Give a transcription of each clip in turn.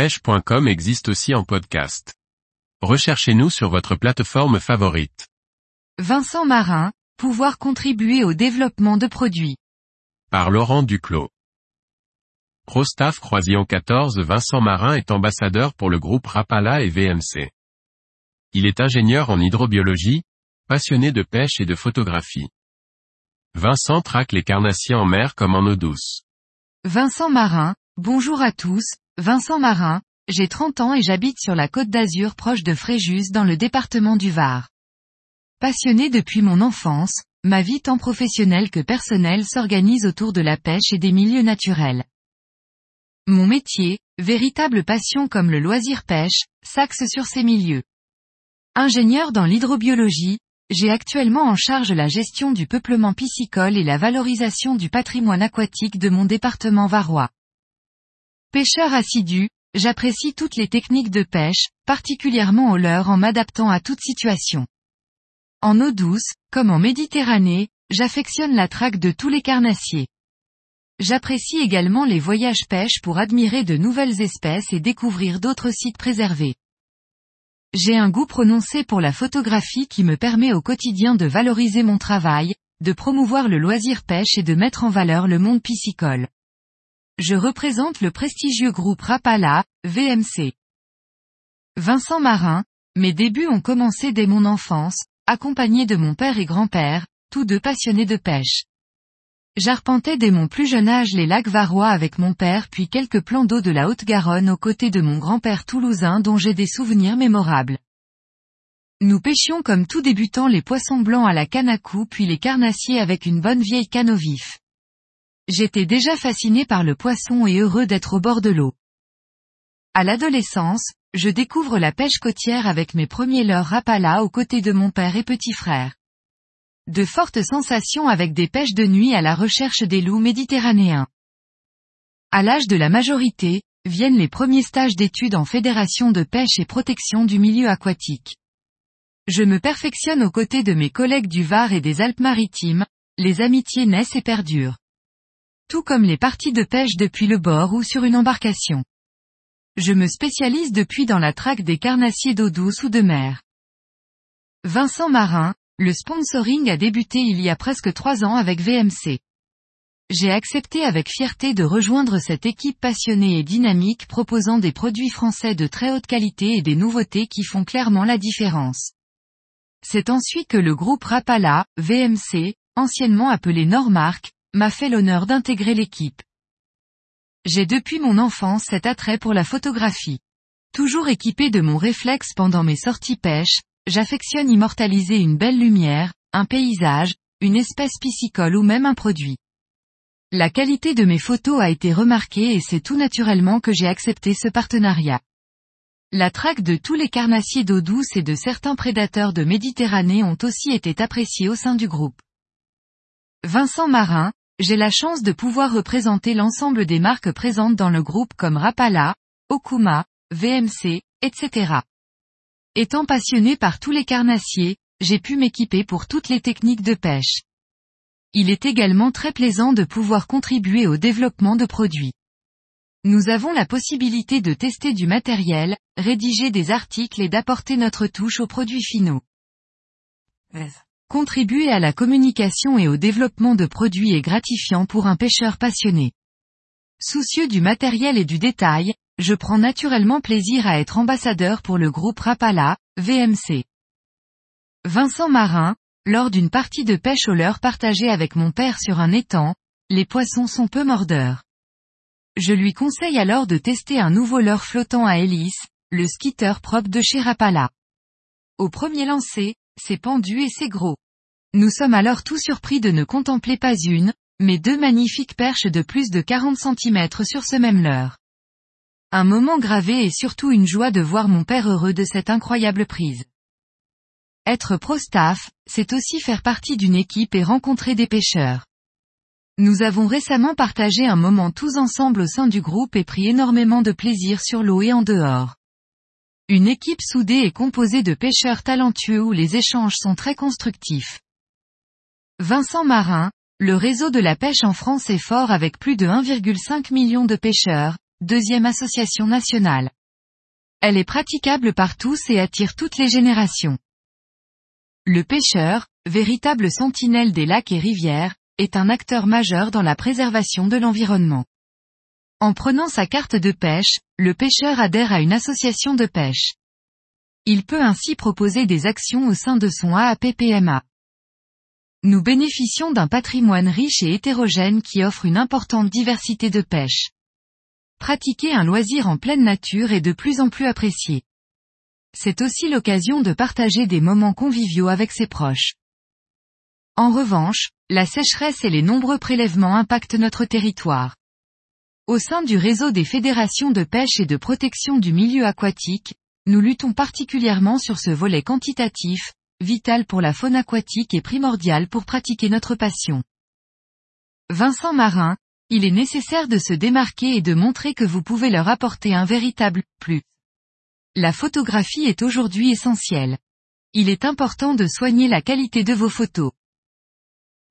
pêche.com existe aussi en podcast. Recherchez-nous sur votre plateforme favorite. Vincent Marin, pouvoir contribuer au développement de produits. Par Laurent Duclos. Prostaff Croisillon 14 Vincent Marin est ambassadeur pour le groupe Rapala et VMC. Il est ingénieur en hydrobiologie, passionné de pêche et de photographie. Vincent traque les carnassiers en mer comme en eau douce. Vincent Marin, bonjour à tous, Vincent Marin, j'ai 30 ans et j'habite sur la côte d'Azur proche de Fréjus dans le département du Var. Passionné depuis mon enfance, ma vie tant professionnelle que personnelle s'organise autour de la pêche et des milieux naturels. Mon métier, véritable passion comme le loisir pêche, s'axe sur ces milieux. Ingénieur dans l'hydrobiologie, j'ai actuellement en charge la gestion du peuplement piscicole et la valorisation du patrimoine aquatique de mon département varois. Pêcheur assidu, j'apprécie toutes les techniques de pêche, particulièrement au leurre en m'adaptant à toute situation. En eau douce, comme en Méditerranée, j'affectionne la traque de tous les carnassiers. J'apprécie également les voyages pêche pour admirer de nouvelles espèces et découvrir d'autres sites préservés. J'ai un goût prononcé pour la photographie qui me permet au quotidien de valoriser mon travail, de promouvoir le loisir pêche et de mettre en valeur le monde piscicole. Je représente le prestigieux groupe Rapala, VMC. Vincent Marin, mes débuts ont commencé dès mon enfance, accompagné de mon père et grand-père, tous deux passionnés de pêche. J'arpentais dès mon plus jeune âge les lacs varois avec mon père puis quelques plans d'eau de la Haute-Garonne aux côtés de mon grand-père toulousain dont j'ai des souvenirs mémorables. Nous pêchions comme tout débutant les poissons blancs à la canne à puis les carnassiers avec une bonne vieille canne au vif. J'étais déjà fasciné par le poisson et heureux d'être au bord de l'eau. À l'adolescence, je découvre la pêche côtière avec mes premiers leurres rapala aux côtés de mon père et petit frère. De fortes sensations avec des pêches de nuit à la recherche des loups méditerranéens. À l'âge de la majorité, viennent les premiers stages d'études en fédération de pêche et protection du milieu aquatique. Je me perfectionne aux côtés de mes collègues du Var et des Alpes-Maritimes, les amitiés naissent et perdurent. Tout comme les parties de pêche depuis le bord ou sur une embarcation. Je me spécialise depuis dans la traque des carnassiers d'eau douce ou de mer. Vincent Marin, le sponsoring a débuté il y a presque trois ans avec VMC. J'ai accepté avec fierté de rejoindre cette équipe passionnée et dynamique proposant des produits français de très haute qualité et des nouveautés qui font clairement la différence. C'est ensuite que le groupe Rapala, VMC, anciennement appelé Normark, m'a fait l'honneur d'intégrer l'équipe. J'ai depuis mon enfance cet attrait pour la photographie. Toujours équipé de mon réflexe pendant mes sorties pêche, j'affectionne immortaliser une belle lumière, un paysage, une espèce piscicole ou même un produit. La qualité de mes photos a été remarquée et c'est tout naturellement que j'ai accepté ce partenariat. La traque de tous les carnassiers d'eau douce et de certains prédateurs de Méditerranée ont aussi été appréciés au sein du groupe. Vincent Marin, j'ai la chance de pouvoir représenter l'ensemble des marques présentes dans le groupe comme Rapala, Okuma, VMC, etc. Étant passionné par tous les carnassiers, j'ai pu m'équiper pour toutes les techniques de pêche. Il est également très plaisant de pouvoir contribuer au développement de produits. Nous avons la possibilité de tester du matériel, rédiger des articles et d'apporter notre touche aux produits finaux. Contribuer à la communication et au développement de produits est gratifiant pour un pêcheur passionné. Soucieux du matériel et du détail, je prends naturellement plaisir à être ambassadeur pour le groupe Rapala, VMC. Vincent Marin, lors d'une partie de pêche au leurre partagée avec mon père sur un étang, les poissons sont peu mordeurs. Je lui conseille alors de tester un nouveau leurre flottant à hélice, le skitter propre de chez Rapala. Au premier lancer, c'est pendu et c'est gros. Nous sommes alors tout surpris de ne contempler pas une, mais deux magnifiques perches de plus de 40 cm sur ce même leurre. Un moment gravé et surtout une joie de voir mon père heureux de cette incroyable prise. Être pro-staff, c'est aussi faire partie d'une équipe et rencontrer des pêcheurs. Nous avons récemment partagé un moment tous ensemble au sein du groupe et pris énormément de plaisir sur l'eau et en dehors. Une équipe soudée et composée de pêcheurs talentueux où les échanges sont très constructifs. Vincent Marin, le réseau de la pêche en France est fort avec plus de 1,5 million de pêcheurs, deuxième association nationale. Elle est praticable par tous et attire toutes les générations. Le pêcheur, véritable sentinelle des lacs et rivières, est un acteur majeur dans la préservation de l'environnement. En prenant sa carte de pêche, le pêcheur adhère à une association de pêche. Il peut ainsi proposer des actions au sein de son AAPPMA. Nous bénéficions d'un patrimoine riche et hétérogène qui offre une importante diversité de pêche. Pratiquer un loisir en pleine nature est de plus en plus apprécié. C'est aussi l'occasion de partager des moments conviviaux avec ses proches. En revanche, la sécheresse et les nombreux prélèvements impactent notre territoire. Au sein du réseau des fédérations de pêche et de protection du milieu aquatique, nous luttons particulièrement sur ce volet quantitatif, vital pour la faune aquatique et primordial pour pratiquer notre passion. Vincent Marin, il est nécessaire de se démarquer et de montrer que vous pouvez leur apporter un véritable plus. La photographie est aujourd'hui essentielle. Il est important de soigner la qualité de vos photos.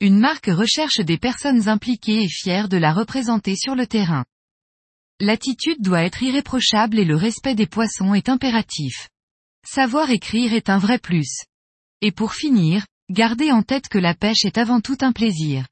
Une marque recherche des personnes impliquées et fières de la représenter sur le terrain. L'attitude doit être irréprochable et le respect des poissons est impératif. Savoir écrire est un vrai plus. Et pour finir, gardez en tête que la pêche est avant tout un plaisir.